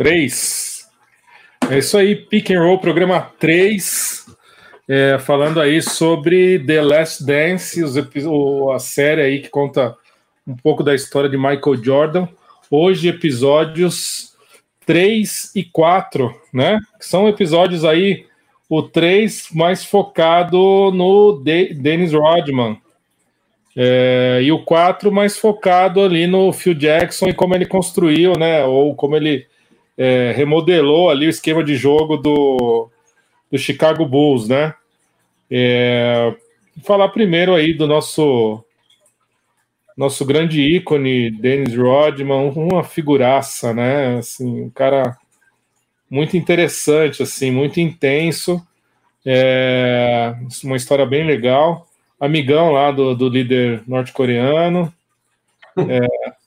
3. É isso aí, Pick and Roll, programa 3. É, falando aí sobre The Last Dance, os, a série aí que conta um pouco da história de Michael Jordan. Hoje, episódios 3 e 4, né? São episódios aí, o 3 mais focado no De Dennis Rodman. É, e o 4 mais focado ali no Phil Jackson e como ele construiu, né? Ou como ele é, remodelou ali o esquema de jogo do, do Chicago Bulls, né? É, falar primeiro aí do nosso nosso grande ícone, Dennis Rodman, uma figuraça, né? Assim, um cara muito interessante, assim, muito intenso, é, uma história bem legal. Amigão lá do, do líder norte-coreano. É,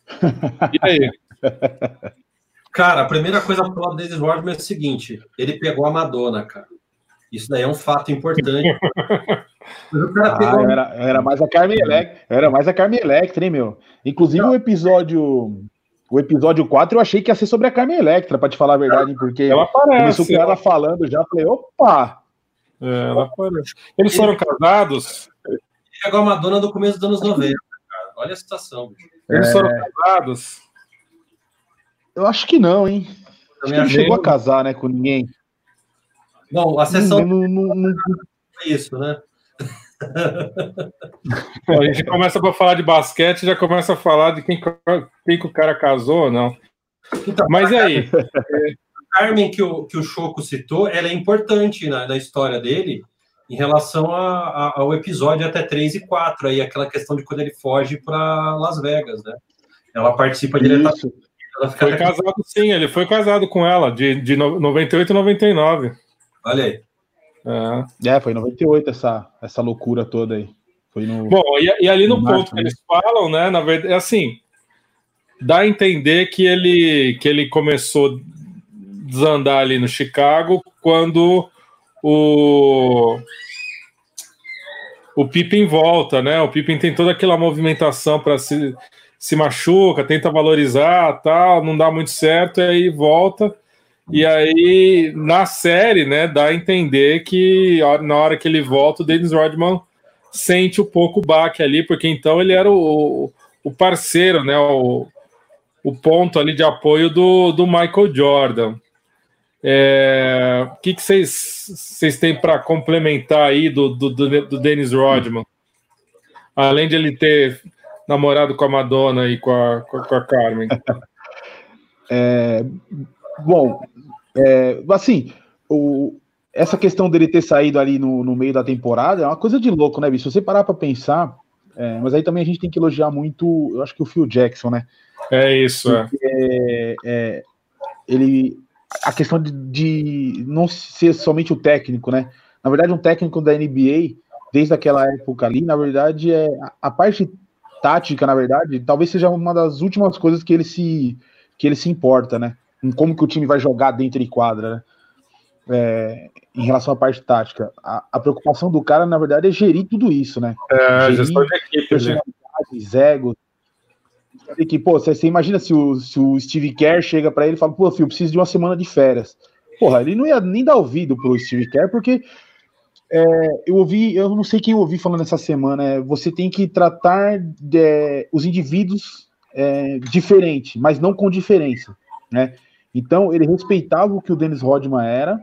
e aí? Cara, a primeira coisa do Dennis Rodman é o seguinte: ele pegou a Madonna, cara. Isso daí é um fato importante. ah, pegou... era, era, mais a Carmen Electra, era mais a Carmen Electra, hein, meu? Inclusive Não. o episódio o episódio 4 eu achei que ia ser sobre a Carmen Electra, para te falar a verdade, porque ela aparece, começou com ela falando já, falei, opa! É, ela aparece. Eles foram casados? Ele pegou a Madonna do começo dos anos 90, cara. Olha a situação. Eles é... foram casados? Eu acho que não, hein? Acho que não chegou a casar, né, com ninguém. Bom, a sessão. Não, não, não... É isso, né? a gente começa para falar de basquete, já começa a falar de quem, quem que o cara casou ou não. Então, Mas e aí? A Carmen que o, que o Choco citou, ela é importante na, na história dele em relação a, a, ao episódio até 3 e 4, aí aquela questão de quando ele foge para Las Vegas, né? Ela participa diretamente. Ela foi casado, sim, ele foi casado com ela, de, de 98 e 99. Olha aí. É. é, foi em 98 essa, essa loucura toda aí. Foi no, Bom, e, e ali no, no ponto que né? eles falam, né? Na verdade, é assim, dá a entender que ele, que ele começou a desandar ali no Chicago quando o o Pippen volta, né? O Pippen tem toda aquela movimentação para se, se machuca, tenta valorizar, tal, não dá muito certo, e aí volta e aí, na série, né, dá a entender que na hora que ele volta, o Dennis Rodman sente um pouco o baque ali, porque então ele era o, o parceiro, né, o, o ponto ali de apoio do, do Michael Jordan. É, o que vocês têm para complementar aí do, do, do, do Dennis Rodman? Além de ele ter namorado com a Madonna e com a, com a, com a Carmen. É, Bom, é, assim, o, essa questão dele ter saído ali no, no meio da temporada é uma coisa de louco, né, bicho? Se você parar pra pensar, é, mas aí também a gente tem que elogiar muito, eu acho que o Phil Jackson, né? É isso, é. é. é ele, a questão de, de, não ser somente o técnico, né? Na verdade, um técnico da NBA, desde aquela época ali, na verdade, é a, a parte tática, na verdade, talvez seja uma das últimas coisas que ele se que ele se importa, né? em como que o time vai jogar dentro de quadra, né? É, em relação à parte tática. A, a, preocupação do cara, na verdade, é gerir tudo isso, né? É, gerir gestão de equipe, né? egos. Que, pô, você, você, imagina se o, se o Steve Kerr chega para ele e fala, pô, filho, eu preciso de uma semana de férias. Porra, ele não ia nem dar ouvido pro Steve Kerr, porque é, eu ouvi, eu não sei quem ouvi falando essa semana, é, você tem que tratar de, os indivíduos é, diferente, mas não com diferença, né? Então, ele respeitava o que o Dennis Rodman era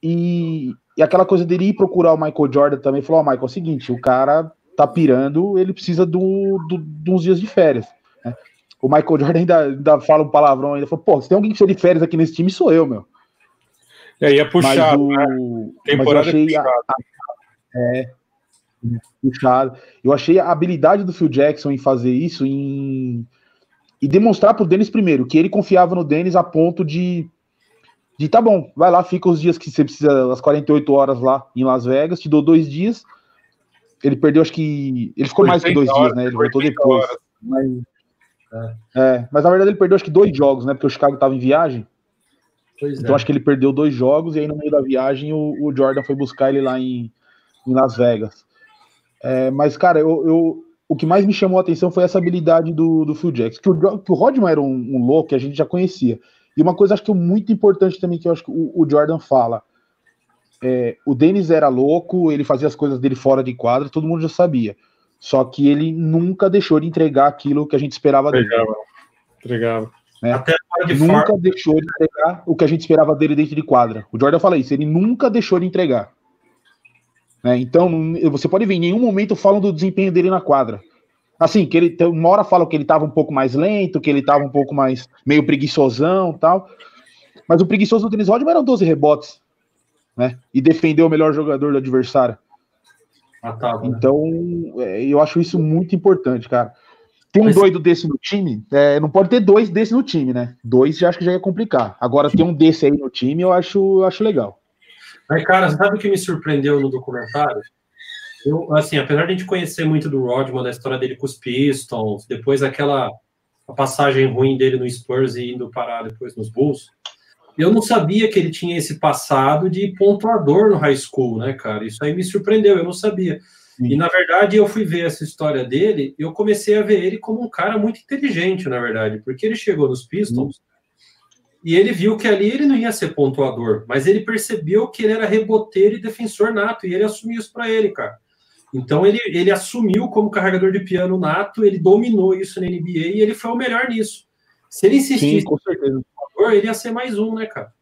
e, e aquela coisa dele ir procurar o Michael Jordan também, falou, ó, oh, Michael, é o seguinte, o cara tá pirando, ele precisa do, do, de uns dias de férias. Né? O Michael Jordan ainda, ainda fala um palavrão, ainda falou, pô, se tem alguém que precisa de férias aqui nesse time, sou eu, meu. E aí é puxado, mas o, né? Temporada mas eu achei é, a, a, é puxado. Eu achei a habilidade do Phil Jackson em fazer isso, em e demonstrar pro Denis primeiro que ele confiava no Denis a ponto de de tá bom, vai lá, fica os dias que você precisa, as 48 horas lá em Las Vegas, te dou dois dias. Ele perdeu, acho que. Ele ficou mais que dois horas, dias, né? Ele voltou depois. Mas, é. é. mas na verdade ele perdeu acho que dois jogos, né? Porque o Chicago tava em viagem. Pois então é. acho que ele perdeu dois jogos e aí no meio da viagem o, o Jordan foi buscar ele lá em, em Las Vegas. É, mas, cara, eu, eu, o que mais me chamou a atenção foi essa habilidade do, do Phil Jackson. Que o, que o Rodman era um, um louco que a gente já conhecia. E uma coisa acho que é muito importante também que eu acho que o, o Jordan fala. É, o Denis era louco, ele fazia as coisas dele fora de quadra, todo mundo já sabia. Só que ele nunca deixou de entregar aquilo que a gente esperava entregava, dele. Entregava. Né? Até nunca forma. deixou de entregar o que a gente esperava dele dentro de quadra. O Jordan fala isso, ele nunca deixou de entregar. Né? Então, você pode ver, em nenhum momento falam do desempenho dele na quadra. Assim, que ele uma hora fala que ele estava um pouco mais lento, que ele estava um pouco mais meio preguiçosão tal. Mas o preguiçoso do Denis Rodman eram 12 rebotes, né? E defendeu o melhor jogador do adversário. Ah, tá? Então, é, eu acho isso muito importante, cara. Tem um Mas... doido desse no time, é, não pode ter dois desse no time, né? Dois já acho que já ia complicar. Agora, ter um desse aí no time, eu acho, eu acho legal. Mas, cara, sabe o que me surpreendeu no documentário? Eu, assim, apesar de a gente conhecer muito do Rodman, da história dele com os Pistons, depois aquela passagem ruim dele no Spurs e indo parar depois nos Bulls, eu não sabia que ele tinha esse passado de pontuador no high school, né, cara? Isso aí me surpreendeu, eu não sabia. E na verdade, eu fui ver essa história dele, eu comecei a ver ele como um cara muito inteligente, na verdade, porque ele chegou nos Pistons e ele viu que ali ele não ia ser pontuador, mas ele percebeu que ele era reboteiro e defensor nato, e ele assumiu isso para ele, cara. Então ele, ele assumiu como carregador de piano nato, ele dominou isso na NBA e ele foi o melhor nisso. Se ele insistisse Sim, com certeza. ele ia ser mais um, né, cara?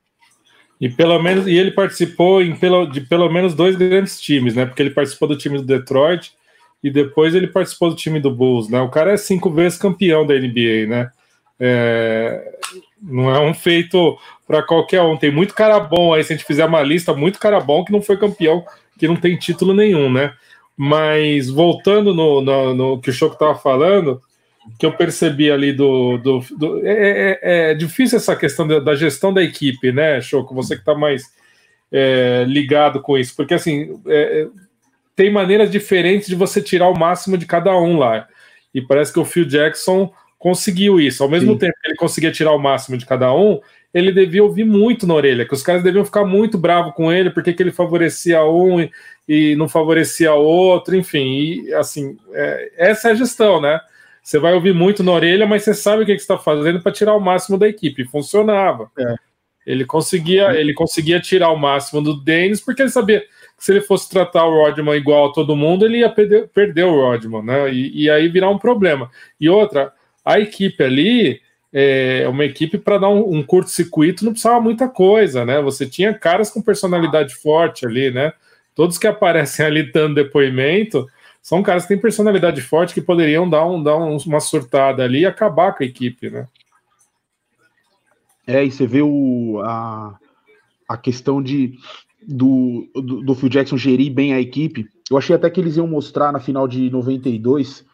E pelo menos e ele participou em pelo, de pelo menos dois grandes times, né? Porque ele participou do time do Detroit e depois ele participou do time do Bulls, né? O cara é cinco vezes campeão da NBA, né? É, não é um feito para qualquer um. Tem muito cara bom aí, se a gente fizer uma lista, muito cara bom que não foi campeão, que não tem título nenhum, né? Mas voltando no, no, no que o Choco estava falando, que eu percebi ali do. do, do é, é, é, difícil essa questão da, da, gestão da equipe, né, Choco? Você que está mais é, ligado com isso, porque assim é, tem maneiras diferentes de você tirar o máximo de cada um lá. E parece que o Phil Jackson conseguiu isso. Ao mesmo Sim. tempo que ele conseguia tirar o máximo de cada um, ele devia ouvir muito na orelha, que os caras deviam ficar muito bravos com ele, porque que ele favorecia um e, e não favorecia outro, enfim. E, assim, é, essa é a gestão, né? Você vai ouvir muito na orelha, mas você sabe o que, que você está fazendo para tirar o máximo da equipe. Funcionava. É. Ele conseguia, ele conseguia tirar o máximo do Dennis, porque ele sabia que se ele fosse tratar o Rodman igual a todo mundo, ele ia perder, perder o Rodman, né? E, e aí virar um problema. E outra, a equipe ali é uma equipe para dar um, um curto-circuito não precisava muita coisa, né? Você tinha caras com personalidade forte ali, né? Todos que aparecem ali dando depoimento são caras que têm personalidade forte que poderiam dar, um, dar um, uma surtada ali e acabar com a equipe, né? É, e você vê o, a, a questão de do, do, do Phil Jackson gerir bem a equipe. Eu achei até que eles iam mostrar na final de 92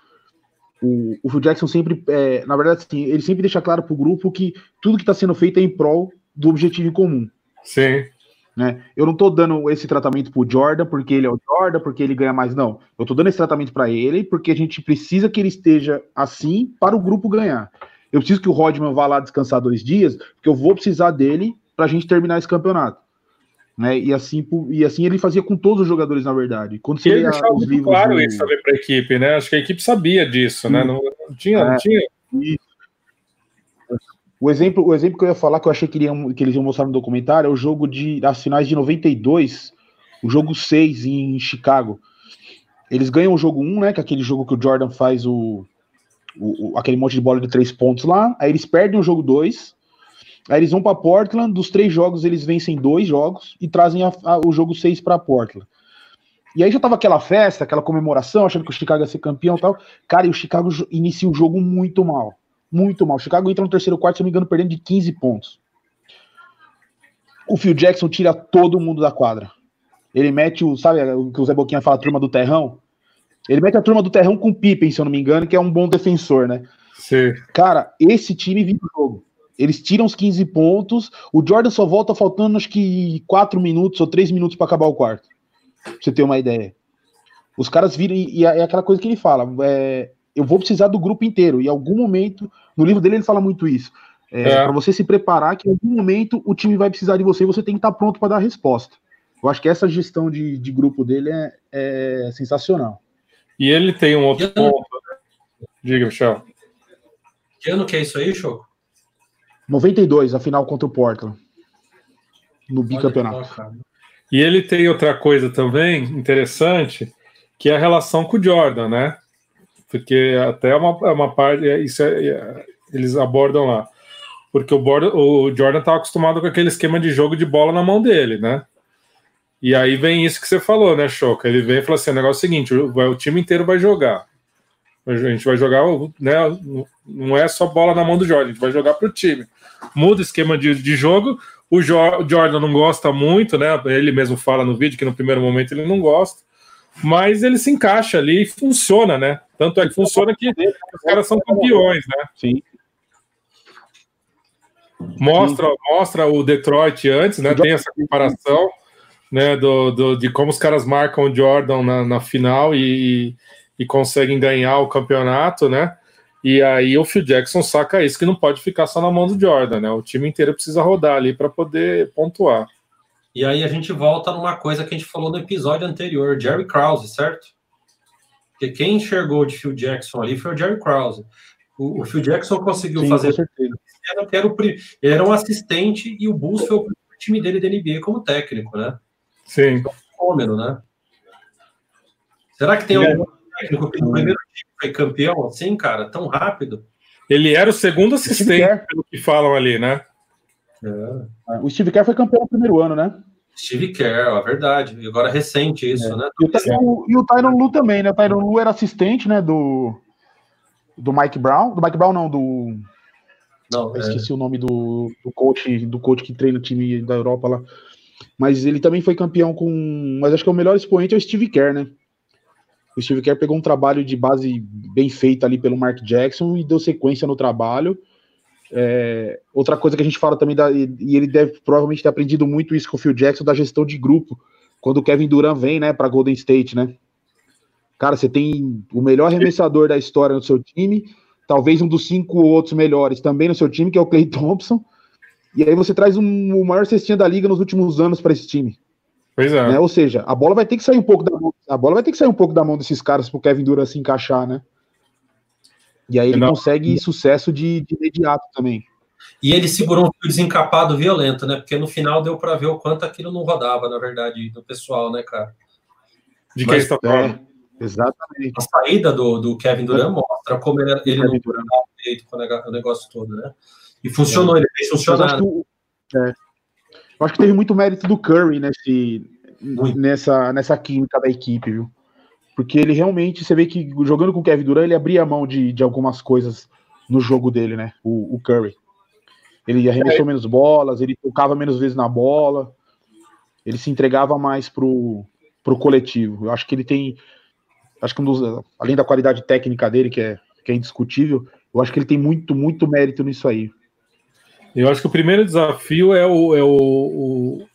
o, o Phil Jackson sempre, é, na verdade, assim, ele sempre deixa claro para o grupo que tudo que está sendo feito é em prol do objetivo em comum. Sim. Né? Eu não estou dando esse tratamento para o Jordan porque ele é o Jordan, porque ele ganha mais, não. Eu estou dando esse tratamento para ele porque a gente precisa que ele esteja assim para o grupo ganhar. Eu preciso que o Rodman vá lá descansar dois dias, porque eu vou precisar dele para a gente terminar esse campeonato. Né? E, assim, e assim ele fazia com todos os jogadores, na verdade. Quando você ele deixava os livros claro do... isso também para a equipe, né? Acho que a equipe sabia disso, né? Não, não tinha, é, não tinha. O exemplo, o exemplo que eu ia falar, que eu achei que, iriam, que eles iam mostrar no documentário, é o jogo de, das finais de 92, o jogo 6 em Chicago. Eles ganham o jogo 1, né? Que é aquele jogo que o Jordan faz o, o, o aquele monte de bola de três pontos lá. Aí eles perdem o jogo 2 Aí eles vão para Portland, dos três jogos eles vencem dois jogos e trazem a, a, o jogo seis para Portland. E aí já tava aquela festa, aquela comemoração, achando que o Chicago ia ser campeão e tal. Cara, e o Chicago inicia o jogo muito mal. Muito mal. O Chicago entra no terceiro quarto, se não me engano, perdendo de 15 pontos. O Phil Jackson tira todo mundo da quadra. Ele mete o, sabe o que o Zé Boquinha fala, a turma do terrão? Ele mete a turma do terrão com o Pippen, se eu não me engano, que é um bom defensor, né? Sim. Cara, esse time vive o jogo. Eles tiram os 15 pontos. O Jordan só volta faltando acho que 4 minutos ou 3 minutos para acabar o quarto. Pra você ter uma ideia. Os caras viram, e é aquela coisa que ele fala: é, eu vou precisar do grupo inteiro. E em algum momento, no livro dele, ele fala muito isso. É, é. Para você se preparar, que em algum momento o time vai precisar de você e você tem que estar pronto para dar a resposta. Eu acho que essa gestão de, de grupo dele é, é sensacional. E ele tem um outro ponto. Né? Diga, Michel. Que ano que é isso aí, Choco? 92, a final contra o Portland. No bicampeonato. E ele tem outra coisa também interessante, que é a relação com o Jordan, né? Porque até uma, é uma parte, é, isso é, é, eles abordam lá. Porque o, Borda, o Jordan estava acostumado com aquele esquema de jogo de bola na mão dele, né? E aí vem isso que você falou, né, Choca? Ele vem e fala assim: o negócio é o seguinte: o, o time inteiro vai jogar. A gente vai jogar, né? Não é só bola na mão do Jordan, a gente vai jogar para o time. Muda o esquema de, de jogo. O Jordan não gosta muito, né? Ele mesmo fala no vídeo que no primeiro momento ele não gosta, mas ele se encaixa ali e funciona, né? Tanto é que funciona que os caras são campeões, né? Sim. Mostra, mostra o Detroit antes, né? Tem essa comparação, né? Do, do de como os caras marcam o Jordan na, na final e, e conseguem ganhar o campeonato, né? E aí o Phil Jackson saca isso que não pode ficar só na mão do Jordan, né? O time inteiro precisa rodar ali para poder pontuar. E aí a gente volta numa coisa que a gente falou no episódio anterior, Jerry Krause, certo? Porque quem enxergou de Phil Jackson ali foi o Jerry Krause. O, o Phil Jackson conseguiu Sim, fazer. Era, era, o, ele era um assistente e o Bulls foi o time dele da NBA como técnico, né? Sim. Então, fenômeno, né? Será que tem é. algum técnico que no primeiro time foi campeão assim, cara, tão rápido? Ele era o segundo assistente, pelo que falam ali, né? É. O Steve Kerr foi campeão no primeiro ano, né? Steve Kerr, é verdade. E agora é recente isso, é. né? E o, e o Tyron Lu também, né? O Tyron Lu era assistente, né? Do, do Mike Brown. Do Mike Brown, não, do. Não, é. esqueci o nome do, do coach, do coach que treina o time da Europa lá. Mas ele também foi campeão com. Mas acho que o melhor expoente é o Steve Kerr, né? O Steve Kerr pegou um trabalho de base bem feito ali pelo Mark Jackson e deu sequência no trabalho. É, outra coisa que a gente fala também, da, e ele deve provavelmente ter aprendido muito isso com o Phil Jackson, da gestão de grupo, quando o Kevin Durant vem, né, para Golden State, né? Cara, você tem o melhor arremessador da história no seu time, talvez um dos cinco outros melhores também no seu time, que é o Clay Thompson, e aí você traz um, o maior cestinha da liga nos últimos anos para esse time. Pois é. Né? Ou seja, a bola vai ter que sair um pouco da mão, a bola vai ter que sair um pouco da mão desses caras pro Kevin Durant se encaixar, né? E aí ele Não. consegue sucesso de, de, imediato também. E ele segurou um desencapado violento, né? Porque no final deu para ver o quanto aquilo não rodava, na verdade, do pessoal, né, cara? De quem está falando? É, exatamente. A saída do, do Kevin Durant mostra como ele, ele não dava direito com o negócio todo, né? E funcionou, é. ele fez funcionar. Eu, é. eu acho que teve muito mérito do Curry nesse, nessa, nessa química da equipe, viu? Porque ele realmente, você vê que jogando com o Kevin Durant, ele abria mão de, de algumas coisas no jogo dele, né? O, o Curry. Ele arremessou menos bolas, ele tocava menos vezes na bola, ele se entregava mais pro, pro coletivo. Eu acho que ele tem. Acho que um dos, além da qualidade técnica dele, que é, que é indiscutível, eu acho que ele tem muito, muito mérito nisso aí. Eu acho que o primeiro desafio é o, é o, o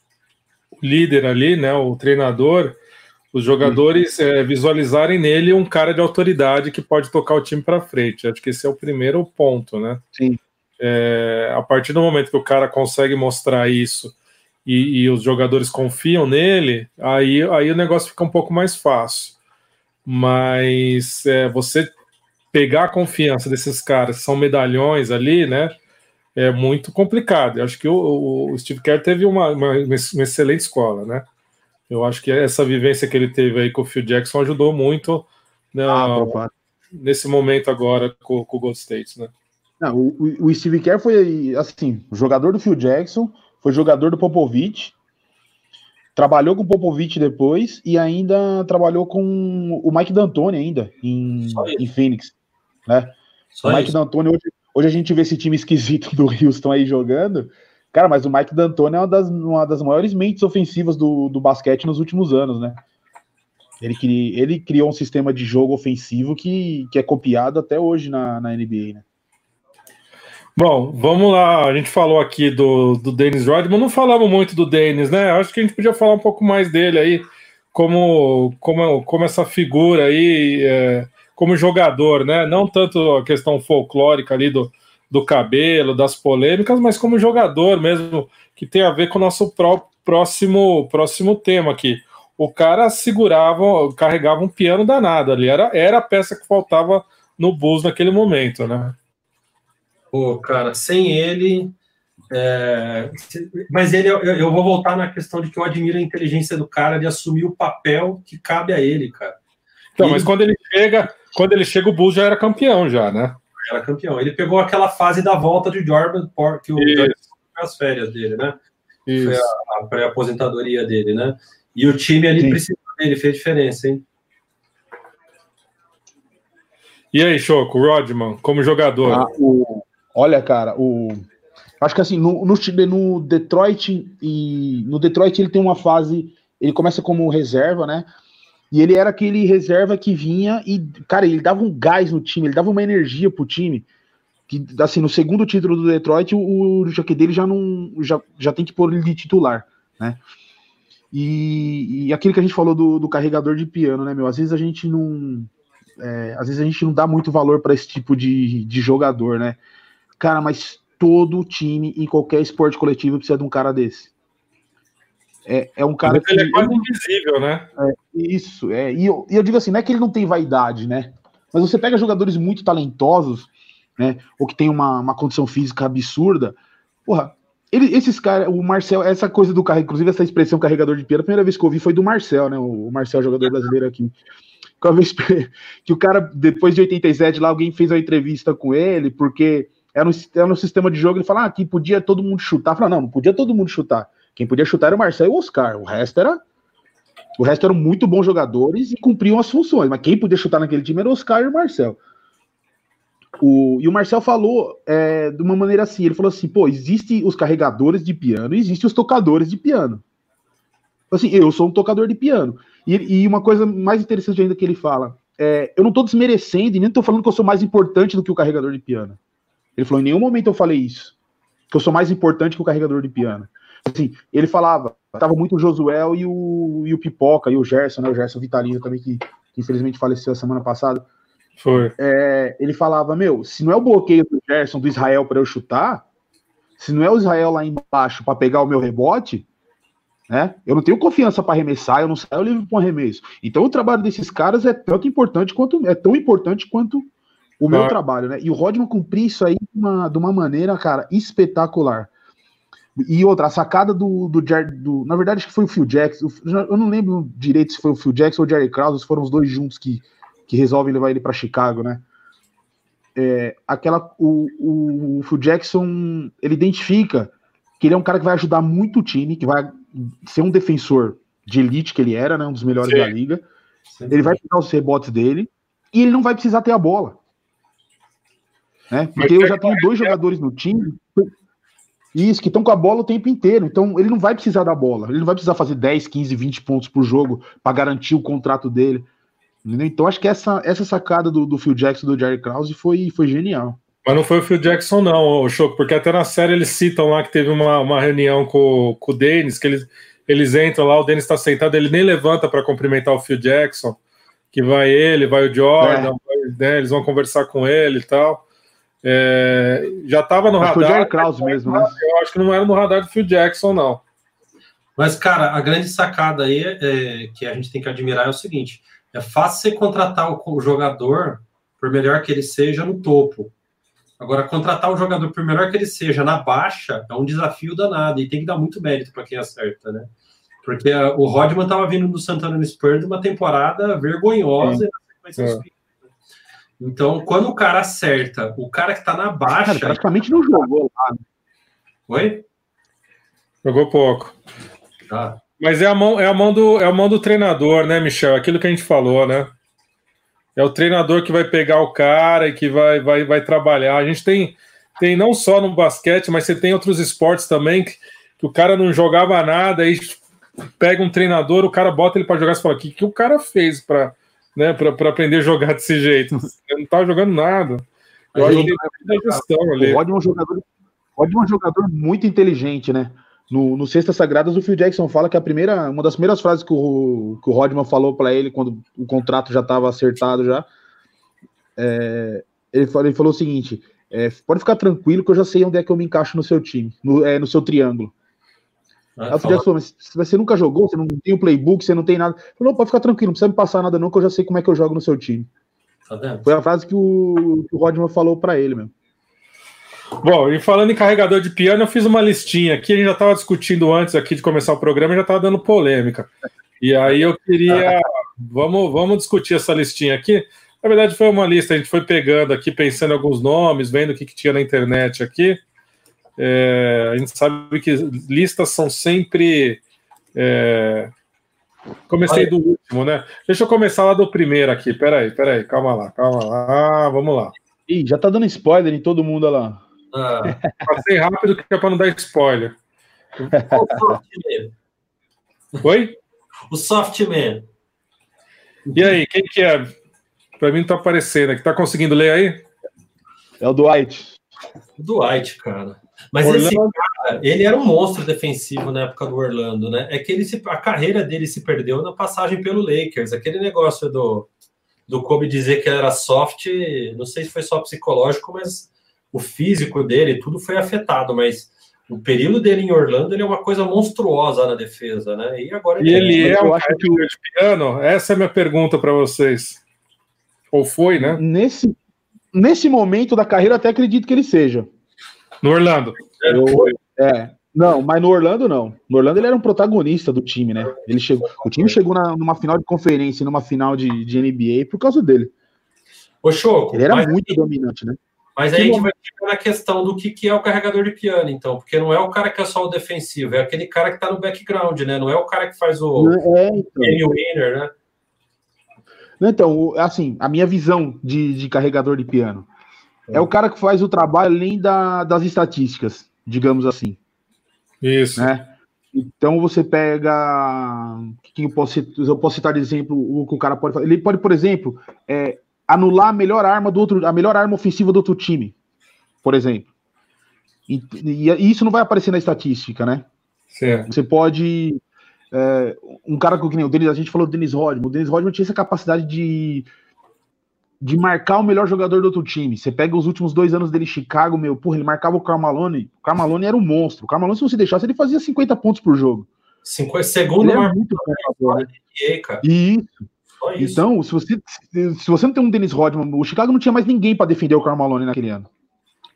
líder ali, né? O treinador os jogadores é, visualizarem nele um cara de autoridade que pode tocar o time para frente. Acho que esse é o primeiro ponto, né? Sim. É, a partir do momento que o cara consegue mostrar isso e, e, os jogadores confiam nele, aí, aí o negócio fica um pouco mais fácil. Mas é, você pegar a confiança desses caras que são medalhões ali, né? É muito complicado. Eu acho que o, o Steve Kerr teve uma, uma, uma excelente escola, né? Eu acho que essa vivência que ele teve aí com o Phil Jackson ajudou muito né, ah, nesse momento agora com, com o Gold States, né? Não, o, o Steve Kerr foi assim, jogador do Phil Jackson, foi jogador do Popovich, trabalhou com o Popovich depois e ainda trabalhou com o Mike D'Antoni ainda em, em Phoenix, né? Só o Mike D'Antoni hoje, hoje a gente vê esse time esquisito do Houston aí jogando, Cara, mas o Mike D'Antoni é uma das, uma das maiores mentes ofensivas do, do basquete nos últimos anos, né? Ele, cri, ele criou um sistema de jogo ofensivo que, que é copiado até hoje na, na NBA, né? Bom, vamos lá. A gente falou aqui do, do Dennis Rodman, não falamos muito do Dennis, né? Acho que a gente podia falar um pouco mais dele aí, como, como, como essa figura aí, é, como jogador, né? Não tanto a questão folclórica ali do, do cabelo, das polêmicas, mas como jogador mesmo, que tem a ver com o nosso pró próximo, próximo tema aqui. O cara segurava, carregava um piano danado ali, era, era a peça que faltava no Bulls naquele momento, né? Pô, cara, sem ele, É, mas ele, eu, eu, vou voltar na questão de que eu admiro a inteligência do cara de assumir o papel que cabe a ele, cara. Então, mas quando ele chega, quando ele chega, o Bulls já era campeão, já, né? Era campeão. Ele pegou aquela fase da volta de Jordan, que o as férias dele, né? Isso. Foi a, a pré-aposentadoria dele, né? E o time ali Sim. precisou dele, fez diferença, hein? E aí, Choco, Rodman, como jogador? Ah, o, olha, cara, o acho que assim, no, no, no, Detroit e no Detroit ele tem uma fase, ele começa como reserva, né? E ele era aquele reserva que vinha e, cara, ele dava um gás no time, ele dava uma energia pro time. Que, assim, no segundo título do Detroit, o, o Jaque dele já não já, já tem que pôr ele de titular, né? E, e aquilo que a gente falou do, do carregador de piano, né, meu? Às vezes a gente não é, às vezes a gente não dá muito valor para esse tipo de, de jogador, né? Cara, mas todo time em qualquer esporte coletivo precisa de um cara desse. É, é um cara que. Ele é quase invisível, né? É, isso, é. E eu, e eu digo assim, não é que ele não tem vaidade, né? Mas você pega jogadores muito talentosos, né? Ou que tem uma, uma condição física absurda. Porra, ele, esses caras, o Marcel, essa coisa do carro, inclusive essa expressão carregador de piano, a primeira vez que eu ouvi foi do Marcel, né? O Marcel, jogador brasileiro aqui uma vez que o cara, depois de 87, lá alguém fez uma entrevista com ele, porque era um, era um sistema de jogo, ele falou ah, que podia todo mundo chutar. Falou, não, não podia todo mundo chutar. Quem podia chutar era o Marcelo e o Oscar. O resto era. O resto eram muito bons jogadores e cumpriam as funções. Mas quem podia chutar naquele time era o Oscar e o Marcel. O, e o Marcel falou é, de uma maneira assim: ele falou assim, pô, existem os carregadores de piano e existem os tocadores de piano. Assim, eu sou um tocador de piano. E, e uma coisa mais interessante ainda que ele fala: é, eu não estou desmerecendo e nem estou falando que eu sou mais importante do que o carregador de piano. Ele falou: em nenhum momento eu falei isso, que eu sou mais importante que o carregador de piano. Assim, ele falava, tava muito o Josuel e o, e o Pipoca e o Gerson, né? O Gerson Vitalino também, que, que infelizmente faleceu a semana passada. Foi. É, ele falava: Meu, se não é o bloqueio do Gerson, do Israel, para eu chutar, se não é o Israel lá embaixo para pegar o meu rebote, né? Eu não tenho confiança para arremessar, eu não saio livre para um arremesso. Então o trabalho desses caras é tanto importante quanto é tão importante quanto o meu trabalho, né? E o Rodman cumprir isso aí de uma, de uma maneira, cara, espetacular. E outra, a sacada do, do, do, Na verdade, acho que foi o Phil Jackson. Eu não lembro direito se foi o Phil Jackson ou o Jerry Krause, foram os dois juntos que, que resolvem levar ele para Chicago, né? É, aquela, o, o, o Phil Jackson ele identifica que ele é um cara que vai ajudar muito o time, que vai ser um defensor de elite que ele era, né, um dos melhores Sim. da liga. Sim. Ele vai pegar os rebotes dele e ele não vai precisar ter a bola. Né? Porque eu já tenho dois jogadores no time isso, que estão com a bola o tempo inteiro. Então, ele não vai precisar da bola. Ele não vai precisar fazer 10, 15, 20 pontos por jogo para garantir o contrato dele. Entendeu? Então, acho que essa, essa sacada do, do Phil Jackson do Jerry Krause foi, foi genial. Mas não foi o Phil Jackson, não, o Choco, porque até na série eles citam lá que teve uma, uma reunião com, com o Dennis, que eles, eles entram lá, o Dennis está sentado, ele nem levanta para cumprimentar o Phil Jackson, que vai ele, vai o Jordan, é. vai, né, eles vão conversar com ele e tal. É, já estava no radar. Foi o Jerry Krause mesmo, né? Eu acho que não era no radar do Phil Jackson, não. Mas, cara, a grande sacada aí é, que a gente tem que admirar é o seguinte: é fácil você contratar o jogador, por melhor que ele seja, no topo. Agora, contratar o jogador, por melhor que ele seja, na baixa, é um desafio danado e tem que dar muito mérito para quem acerta, né? Porque o Rodman estava vindo do Santana Spurs de uma temporada vergonhosa. É. Então, quando o cara acerta, o cara que está na baixa. Cara, praticamente não jogou lá. Né? Oi? Jogou pouco. Tá. Mas é a mão, é a mão do, é a mão do treinador, né, Michel? Aquilo que a gente falou, né? É o treinador que vai pegar o cara e que vai, vai, vai trabalhar. A gente tem, tem não só no basquete, mas você tem outros esportes também que, que o cara não jogava nada, aí pega um treinador, o cara bota ele para jogar e fala: o que, que o cara fez para né, aprender a jogar desse jeito? Ele não estava jogando nada. Eu acho que gestão ali. O Rodman é um jogador, Rodman é um jogador muito inteligente, né? No, no Sextas Sagradas, o Phil Jackson fala que a primeira, uma das primeiras frases que o, que o Rodman falou para ele quando o contrato já estava acertado já, é, ele, falou, ele falou o seguinte: é, pode ficar tranquilo que eu já sei onde é que eu me encaixo no seu time, no, é, no seu triângulo. Ah, o Phil Jackson falou, mas você nunca jogou, você não tem o playbook, você não tem nada. Falou, não, pode ficar tranquilo, não precisa me passar nada não, que eu já sei como é que eu jogo no seu time. Tá Foi a frase que o, que o Rodman falou para ele mesmo. Bom, e falando em carregador de piano, eu fiz uma listinha aqui. A gente já estava discutindo antes aqui de começar o programa, já estava dando polêmica. E aí eu queria. Vamos, vamos discutir essa listinha aqui. Na verdade, foi uma lista, a gente foi pegando aqui, pensando em alguns nomes, vendo o que, que tinha na internet aqui. É, a gente sabe que listas são sempre. É... Comecei do último, né? Deixa eu começar lá do primeiro aqui. Peraí, peraí, calma lá, calma lá. Vamos lá. Ih, já tá dando spoiler em todo mundo lá. Ah. Passei rápido que é para não dar spoiler. Oi? O Softman. E aí, quem que é? Para mim não tá aparecendo aqui. Tá conseguindo ler aí? É o Dwight. Dwight, cara. Mas Orlando... esse cara, ele era um monstro defensivo na época do Orlando, né? É que ele se, a carreira dele se perdeu na passagem pelo Lakers. Aquele negócio do, do Kobe dizer que ele era soft, não sei se foi só psicológico, mas o físico dele, tudo foi afetado, mas o período dele em Orlando ele é uma coisa monstruosa na defesa, né? E agora ele, e ele é, é um cara que... de piano? Essa é a minha pergunta para vocês. Ou foi, né? Nesse, nesse momento da carreira, até acredito que ele seja. No Orlando. Eu, é, não, mas no Orlando não. No Orlando ele era um protagonista do time, né? Ele chegou, o time chegou na, numa final de conferência, numa final de, de NBA por causa dele. Ô, Choco, ele era muito aí, dominante, né? Mas aí a gente vai ficar na questão do que, que é o carregador de piano, então, porque não é o cara que é só o defensivo, é aquele cara que tá no background, né? Não é o cara que faz o é, então. winner, né? Então, assim, a minha visão de, de carregador de piano é. o cara que faz o trabalho além da, das estatísticas, digamos assim. Isso. Né? Então você pega. Que eu, posso, eu posso citar de exemplo o que o cara pode fazer. Ele pode, por exemplo, é, anular a melhor arma do outro, a melhor arma ofensiva do outro time, por exemplo. E, e isso não vai aparecer na estatística, né? Certo. Você pode. É, um cara que nem o Denis, a gente falou do Denis Rodman. O Denis Rodman tinha essa capacidade de, de marcar o melhor jogador do outro time. Você pega os últimos dois anos dele em Chicago, meu, porra, ele marcava o Carmalone. O Carmalone era um monstro. O Carmalone, se você deixasse, ele fazia 50 pontos por jogo. 50 segundos, é muito bom, né? Isso. Então, se você, se você não tem um Dennis Rodman, o Chicago não tinha mais ninguém para defender o Karl Malone naquele ano.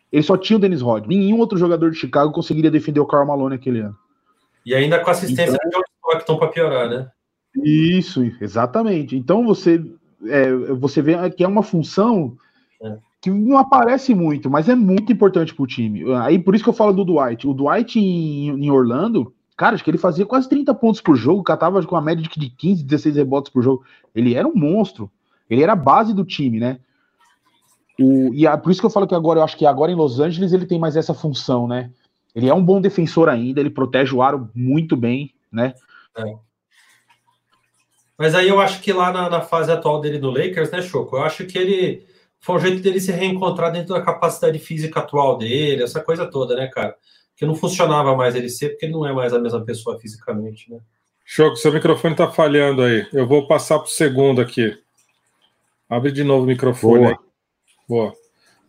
Ele só tinha o Dennis Rodman. Nenhum outro jogador de Chicago conseguiria defender o Karl Malone naquele ano. E ainda com assistência então, de John Stockton para piorar, né? Isso, exatamente. Então você, é, você vê que é uma função é. que não aparece muito, mas é muito importante para o time. Aí por isso que eu falo do Dwight. O Dwight em, em Orlando, Cara, acho que ele fazia quase 30 pontos por jogo, catava com a média de 15, 16 rebotes por jogo. Ele era um monstro. Ele era a base do time, né? O, e a, por isso que eu falo que agora, eu acho que agora em Los Angeles ele tem mais essa função, né? Ele é um bom defensor ainda, ele protege o aro muito bem, né? É. Mas aí eu acho que lá na, na, fase atual dele do Lakers, né, Choco? Eu acho que ele foi um jeito dele se reencontrar dentro da capacidade física atual dele, essa coisa toda, né, cara? que não funcionava mais ele ser, porque ele não é mais a mesma pessoa fisicamente, né? Choco, seu microfone está falhando aí. Eu vou passar para o segundo aqui. Abre de novo o microfone Boa. aí. Boa.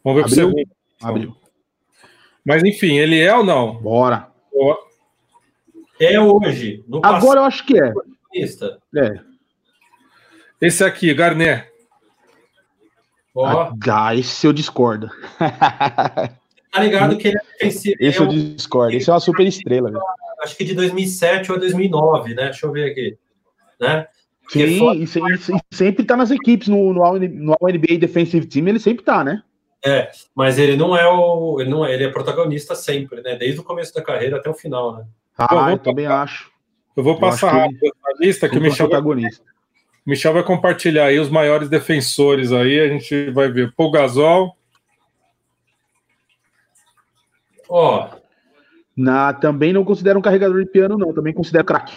Vamos ver para o segundo. Abriu. Mas enfim, ele é ou não? Bora. Boa. É hoje. Agora eu acho que é. É. Esse aqui, Garnet. Ó. Ah, esse eu discordo. Tá ligado que ele é defensivo. Esse é eu discordo. Esse é uma super estrela. Velho. Acho que de 2007 ou 2009, né? Deixa eu ver aqui. Né? Sim, foi... e, sempre tá nas equipes, no, no, no NBA Defensive Team, ele sempre tá, né? É, mas ele não é o. Ele, não é, ele é protagonista sempre, né? Desde o começo da carreira até o final, né? Ah, eu, eu também acho. Eu vou passar rápido a lista que o Michel, protagonista. Michel vai compartilhar aí os maiores defensores aí, a gente vai ver. Paul Gasol, Ó. Na, também não considero um carregador de piano, não. Também considero craque.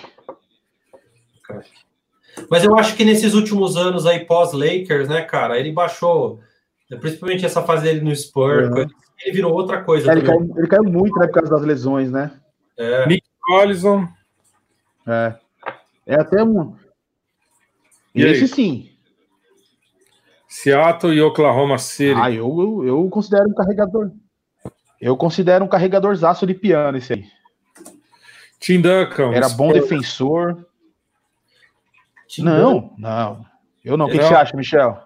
Mas eu acho que nesses últimos anos aí, pós-Lakers, né, cara, ele baixou, principalmente essa fase dele no Spurs, uhum. ele virou outra coisa. É, ele, caiu, ele, caiu, muito, né, por causa das lesões, né? É. Nick Collison. É. É até um. E Esse aí? sim. Seattle e Oklahoma City. Ah, eu, eu considero um carregador. Eu considero um carregadorzaço de piano esse aí. Tim Duncan. Era bom defensor. Tim não, não. Eu não. O que, que, você acha, Michel?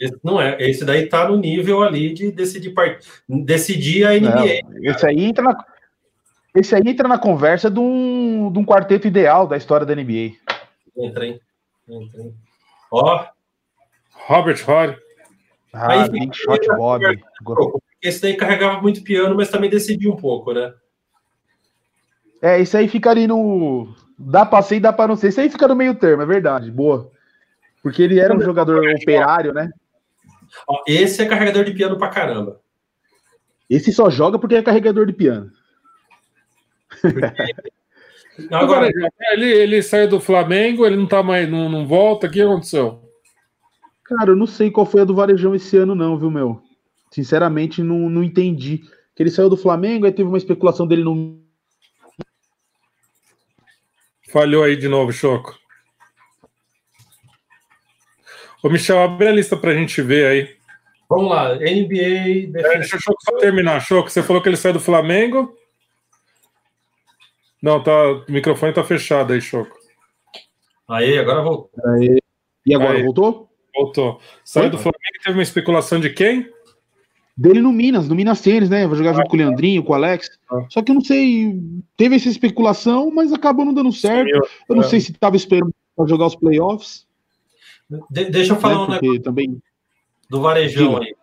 Esse não é. Esse daí tá no nível ali de decidir, part... decidir a NBA. Não, esse aí entra na. Esse aí entra na conversa de um, de um quarteto ideal da história da NBA. Entra, hein? Entra, hein? Ó. Robert Horry. Ah, Big Shot Bob. Esse daí carregava muito piano, mas também decidia um pouco, né? É, isso aí fica ali no. Dá pra ser e dá pra não ser. Isso aí fica no meio termo, é verdade. Boa. Porque ele era um jogador operário, né? Ó, esse é carregador de piano pra caramba. Esse só joga porque é carregador de piano. Agora, ele, ele saiu do Flamengo, ele não tá mais, não, não volta, o que aconteceu? Cara, eu não sei qual foi a do Varejão esse ano, não, viu, meu? Sinceramente, não, não entendi. Que ele saiu do Flamengo, aí teve uma especulação dele no. Falhou aí de novo, Choco. Ô, Michel, abre a lista pra gente ver aí. Vamos lá, NBA. É, deixa o Choco só terminar. Choco, você falou que ele saiu do Flamengo. Não, tá, o microfone tá fechado aí, Choco. Aí, agora voltou. Aí. E agora, aí. voltou? Voltou. Saiu do Flamengo teve uma especulação de quem? Dele no Minas, no Minas Tênis, né? Vai jogar junto com o Leandrinho, com o Alex. Ah. Só que eu não sei. Teve essa especulação, mas acabou não dando certo. Sim, eu- Eu não é. sei se tava esperando para jogar os playoffs. De- deixa eu falar né? um negócio também. do Varejão Diga. aí.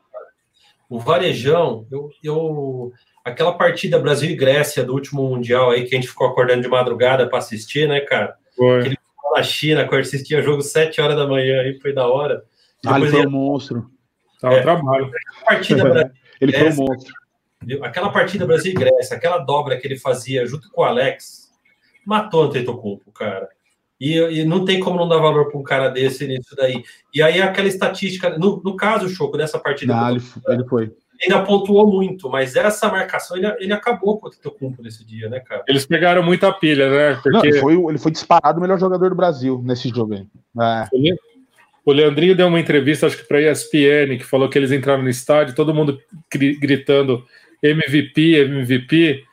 O Varejão, eu, eu- aquela partida Brasil e Grécia do último Mundial aí, que a gente ficou acordando de madrugada para assistir, né, cara? Foi. Aquele- Na China, quando assistia jogo 7 horas da manhã, aí foi da hora. Ah, ele foi um monstro. Tá o É. trabalho. partida Brasil Ele foi um monstro. Aquela partida Brasil e Grécia, aquela dobra que ele fazia junto com o Alex, matou o Antetokounmpo, cara. E, e não tem como não dar valor para um cara desse nisso daí. E aí aquela estatística, no, no caso, Choco, dessa partida, Não, ele ele, foi. ainda pontuou muito, mas essa marcação, ele, ele acabou com o Antetokounmpo nesse dia, né, cara? Eles pegaram muita pilha, né? Não, Porque ele, foi, o- ele foi disparado o melhor jogador do Brasil nesse jogo aí. É. o Le- o Leandrinho deu uma entrevista, acho que para ESPN, que falou que eles entraram no estádio, todo mundo gri- gritando MVP, MVP.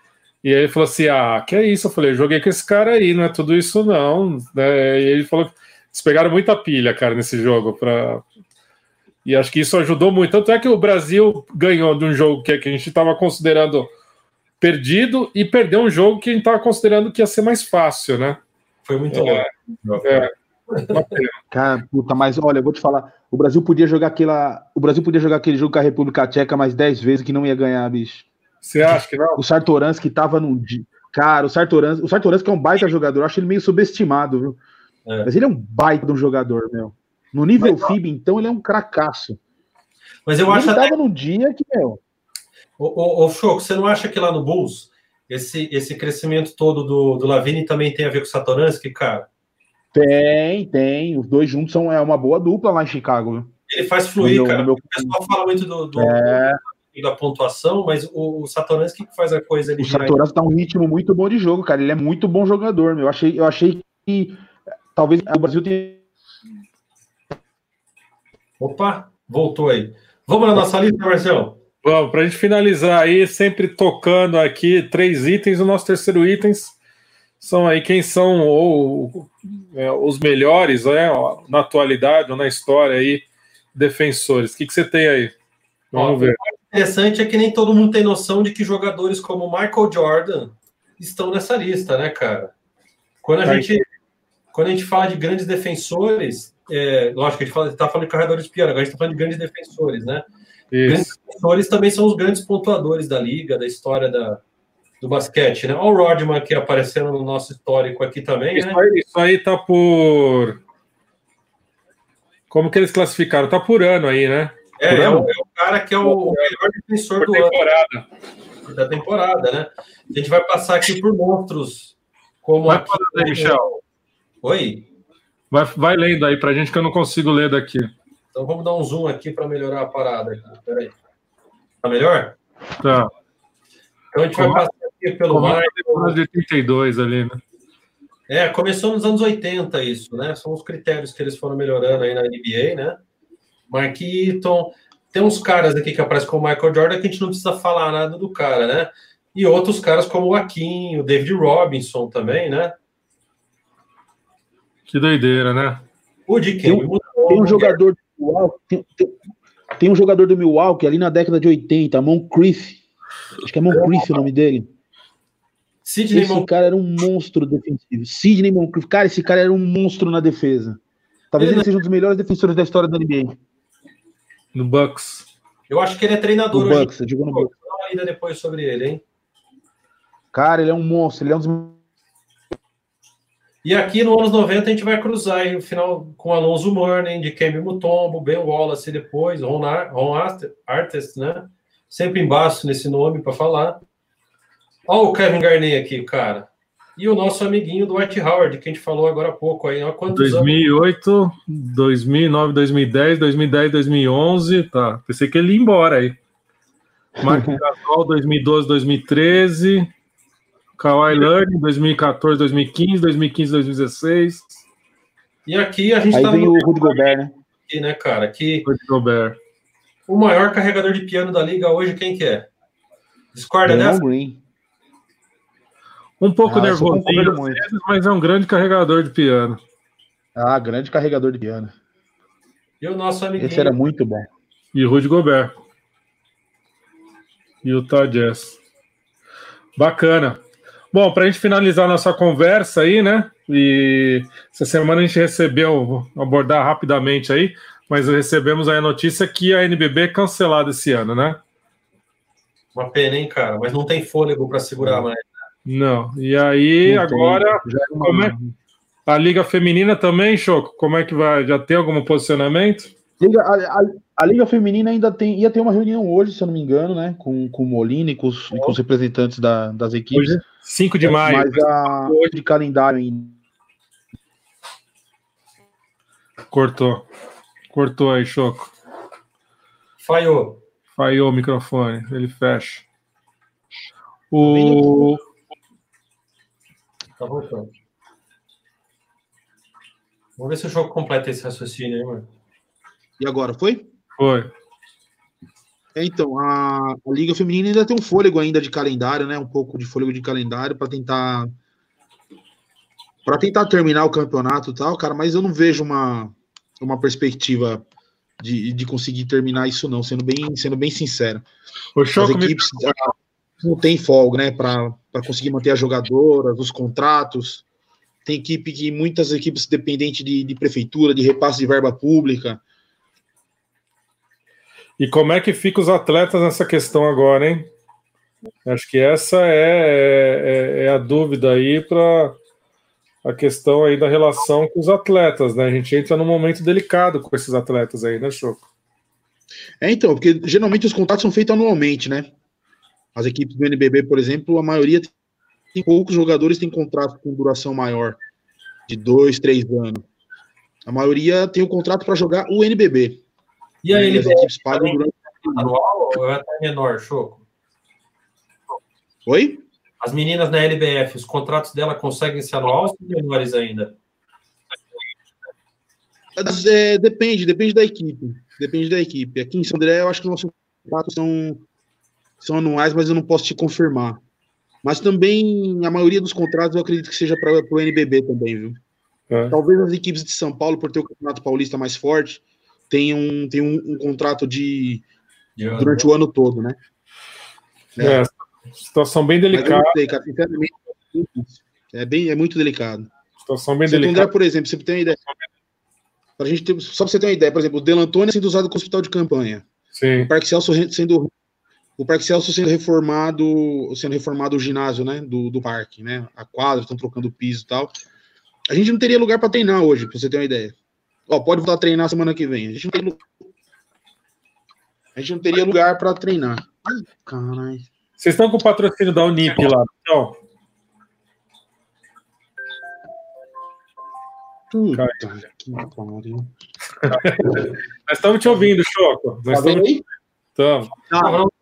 E aí ele falou assim: Ah, que é isso? Eu falei: Joguei com esse cara aí, não é tudo isso não. Né? E ele falou que eles pegaram muita pilha, cara, nesse jogo. Pra... E acho que isso ajudou muito. Tanto é que o Brasil ganhou de um jogo que, que a gente estava considerando perdido e perdeu um jogo que a gente estava considerando que ia ser mais fácil, né? Foi muito É. louco. É. Cara, puta, mas olha, eu vou te falar. O Brasil podia jogar aquela. O Brasil podia jogar aquele jogo com a República Tcheca mais 10 vezes que não ia ganhar, bicho. Você acha que não? O Sartoransky tava num dia. Cara, o Sartoransky, o Sartoransky é um baita jogador, eu acho ele meio subestimado, viu? É. Mas ele é um baita de um jogador, meu. No nível FIB, então, ele é um cracaço. Mas eu ele acho até tava num dia que, meu. Ô, ô, ô, Choco, você não acha que lá no Bulls esse, esse crescimento todo do, do Lavini também tem a ver com o Satoransky, cara? Tem, tem. Os dois juntos são é uma boa dupla lá em Chicago, viu? Ele faz fluir, meu- cara. meu- O pessoal fala muito do, do- É, da pontuação, mas o, o Satoransky que faz a coisa ali. o Satoransky tá um ritmo muito bom de jogo, cara. Ele é muito bom jogador, meu. Eu achei, eu achei que eh, talvez o Brasil tenha. Opa, voltou aí. Vamos na nossa lista, Marcelo? Vamos, para a gente finalizar aí, sempre tocando aqui três itens. O nosso terceiro itens são aí quem são ou, é, os melhores né, na atualidade ou na história aí, defensores. O que, que você tem aí? Vamos Ó, ver. Interessante é que nem todo mundo tem noção de que jogadores como Michael Jordan estão nessa lista, né, cara? Quando a, Tá. gente, quando a gente fala de grandes defensores, é, lógico, a gente está falando de carregadores de piano, agora a gente está falando de grandes defensores, né? Grandes Isso. defensores também são os grandes pontuadores da liga, da história da, do basquete, né? Olha o Rodman aqui aparecendo no nosso histórico aqui também, né? Isso aí, isso aí tá por. Como que eles classificaram? Tá por ano aí, né? É, é, é o cara que é o melhor defensor Por do ano. da temporada, né? A gente vai passar aqui por monstros como Vai aqui- falando aí, Michel. Oi. Vai, vai lendo aí pra gente que eu não consigo ler daqui. Então vamos dar um zoom aqui para melhorar a parada aqui. Peraí. Tá melhor? Tá. Então a gente vai passar aqui pelo depois de 82 ali, né? É, começou nos anos 80 isso, né? São os critérios que eles foram melhorando aí na NBA, né? Mark Eaton. Tem uns caras aqui que aparecem como Michael Jordan que a gente não precisa falar nada do cara, né? E outros caras como o Akin, o David Robinson também, né? Que doideira, né? O de Tem quem? um- Tem um jogador, Milwaukee, tem, tem, tem, um jogador do Milwaukee ali na década de 80, Moncrief. Acho que é Moncrief o nome dele. Sidney esse Mon... cara era um monstro defensivo. Sidney Moncrief. Cara, esse cara era um monstro na defesa. Talvez ele, ele seja um dos melhores defensores da história da NBA. No Bucks. Eu acho que ele é treinador no Bucks, jogou no Bucks. Dá uma lida depois sobre ele, hein? Cara, ele é um monstro. Ele é um dos e aqui no anos 90 a gente vai cruzar aí, o final com Alonso Mourning, de Kembe Mutombo, Ben Wallace depois, Ron, Ar Ron Artest, né? Sempre embaixo nesse nome para falar. Olha o Kevin Garnett aqui, cara. E o nosso amiguinho Dwight Howard, que a gente falou agora há pouco aí. Olha quantos 2008, anos? 2009, 2010, 2010, 2011. Tá. Pensei que ele ia embora aí. Mark Gasol, 2012, 2013. Kawhi Learning, 2014, 2015, 2015, 2016. E aqui a gente Aí tá vem no... o Rudy Gobert, né? Aqui, né, cara? Que Rudy Gobert. O maior carregador de piano da liga hoje, quem que é? Discorda dessa? Green. Um pouco ah, nervosinho, mas é um grande carregador de piano. Ah, grande carregador de piano. E o nosso amiguinho. Esse era muito bom. E o Rudy Gobert. E o Jazz. Bacana. Bom, para a gente finalizar nossa conversa aí, né? E essa semana a gente recebeu, vou abordar rapidamente aí, mas recebemos aí a notícia que a NBB é cancelada esse ano, né? Uma pena, hein, cara? Mas não tem fôlego para segurar mais. Não. E aí, não agora, tem, é como é? A Liga Feminina também, Choco? Como é que vai? Já tem algum posicionamento? Liga, a, a, a, Liga Feminina ainda tem, ia ter uma reunião hoje, se eu não me engano, né? Com, com o Molina e com os, e com os representantes da, das equipes. Hoje, 5 de maio. Mas a hoje de calendário ainda. Cortou. Cortou aí, Choco. Falhou. Falhou o microfone. Ele fecha. O. Tá voltando. Vamos ver se o jogo completa esse raciocínio aí, mano. E agora, foi? Foi. É, então, a, a, Liga Feminina ainda tem um fôlego ainda de calendário, né? Um pouco de fôlego de calendário para tentar para tentar terminar o campeonato e tal, cara, mas eu não vejo uma, uma perspectiva de, de conseguir terminar isso não, sendo bem, sendo bem sincero. O As equipes me... não tem folga, né, para conseguir manter as jogadoras, os contratos. Tem equipe que muitas equipes dependentes de, de prefeitura, de repasse de verba pública. E como é que fica os atletas nessa questão agora, hein? Acho que essa é, é, é a dúvida aí para a questão aí da relação com os atletas, né? A gente entra num momento delicado com esses atletas aí, né, Choco? É, então, porque geralmente os contratos são feitos anualmente, né? As equipes do NBB, por exemplo, a maioria tem poucos jogadores têm contrato com duração maior, de dois, três anos. A maioria tem o contrato para jogar o NBB. E aí, ele equipes pagam durante anual ou é até menor, Choco? Oi? As meninas na LBF, os contratos dela conseguem ser anual ou são menores ainda? É, depende, depende da equipe. Depende da equipe. Aqui em São André, eu acho que os nossos contratos são, são anuais, mas eu não posso te confirmar. Mas também, a maioria dos contratos eu acredito que seja para o NBB também, viu? É. Talvez as equipes de São Paulo, por ter o Campeonato Paulista mais forte, tem um, tem um, um contrato de, de durante o ano todo, né? É, é situação bem delicada. Sei, cara, sinceramente, é, bem, é muito delicado. Situação bem delicada. André, por exemplo, você tem uma ideia. Pra gente ter, só para você ter uma ideia, por exemplo, o Delantônia sendo usado como hospital de campanha. Sim. O Parque Celso sendo o Parque Celso sendo reformado, sendo reformado o ginásio, né, do, do parque, né? A quadra, estão trocando o piso e tal. A gente não teria lugar para treinar hoje, para você ter uma ideia. Ó, pode voltar a treinar semana que vem. A gente não, tem, a gente não teria lugar para treinar. caralho. Vocês estão com o patrocínio da Unip lá, então? Puta que pariu. Nós estamos te ouvindo, Choco. Nós tá estamos... Estamos. Ah,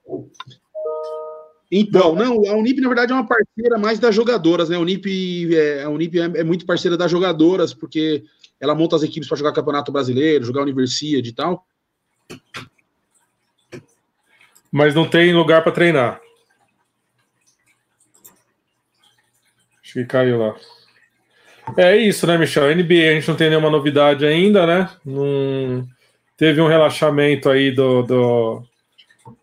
então, não, a Unip, na verdade, é uma parceira mais das jogadoras, né? A Unip, é, a Unip é, é muito parceira das jogadoras, porque ela monta as equipes para jogar Campeonato Brasileiro, jogar Universidade e tal. Mas não tem lugar para treinar. Acho que caiu lá. É isso, né, Michel? NBA a gente não tem nenhuma novidade ainda, né? Não... teve um relaxamento aí do, do,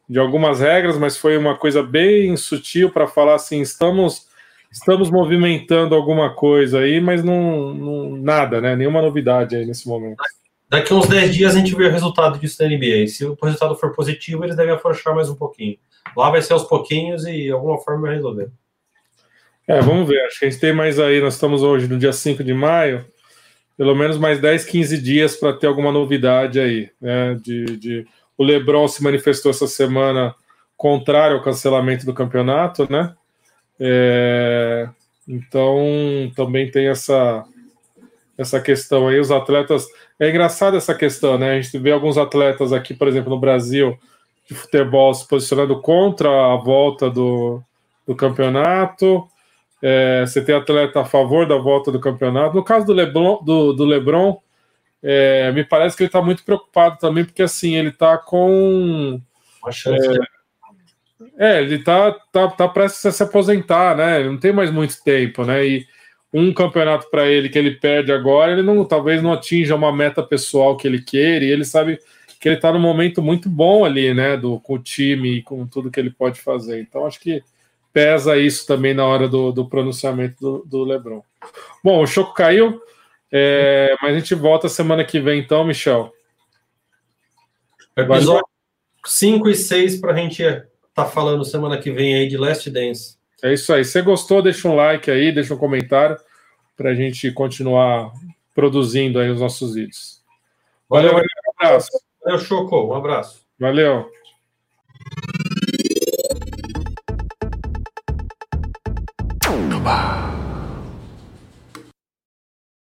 de algumas regras, mas foi uma coisa bem sutil para falar assim: estamos, estamos movimentando alguma coisa aí, mas não, não, nada, né? Nenhuma novidade aí nesse momento. Daqui uns 10 dias a gente vê o resultado disso da NBA. Se o resultado for positivo, eles devem afrouxar mais um pouquinho. Lá vai ser aos pouquinhos e de alguma forma vai resolver. É, vamos ver. Acho que a gente tem mais aí. Nós estamos hoje no dia 5 de maio pelo menos mais 10, 15 dias para ter alguma novidade aí. Né? De, de, O Lebron se manifestou essa semana contrário ao cancelamento do campeonato, né? É, então também tem essa, essa questão aí. Os atletas. É engraçado essa questão, né? A gente vê alguns atletas aqui, por exemplo, no Brasil, de futebol se posicionando contra a volta do, do campeonato. É, você tem atleta a favor da volta do campeonato. No caso do Lebron, do, do Lebron é, me parece que ele está muito preocupado também, porque assim, ele está com. É, é, ele está tá, tá prestes a se aposentar, né? Ele não tem mais muito tempo, né? E um campeonato para ele que ele perde agora, ele não talvez não atinja uma meta pessoal que ele queira, e ele sabe que ele está num momento muito bom ali, né? Do, com o time e com tudo que ele pode fazer. Então, acho que pesa isso também na hora do, do pronunciamento do, do Lebron. Bom, o Choco caiu, é, mas a gente volta semana que vem, então, Michel. Episódio 5 e 6 para a gente estar tá falando semana que vem aí de Last Dance. É isso aí. Se gostou, deixa um like aí, deixa um comentário para a gente continuar produzindo aí os nossos vídeos. Valeu, valeu, valeu um abraço. Valeu, Choco. Um abraço. Valeu.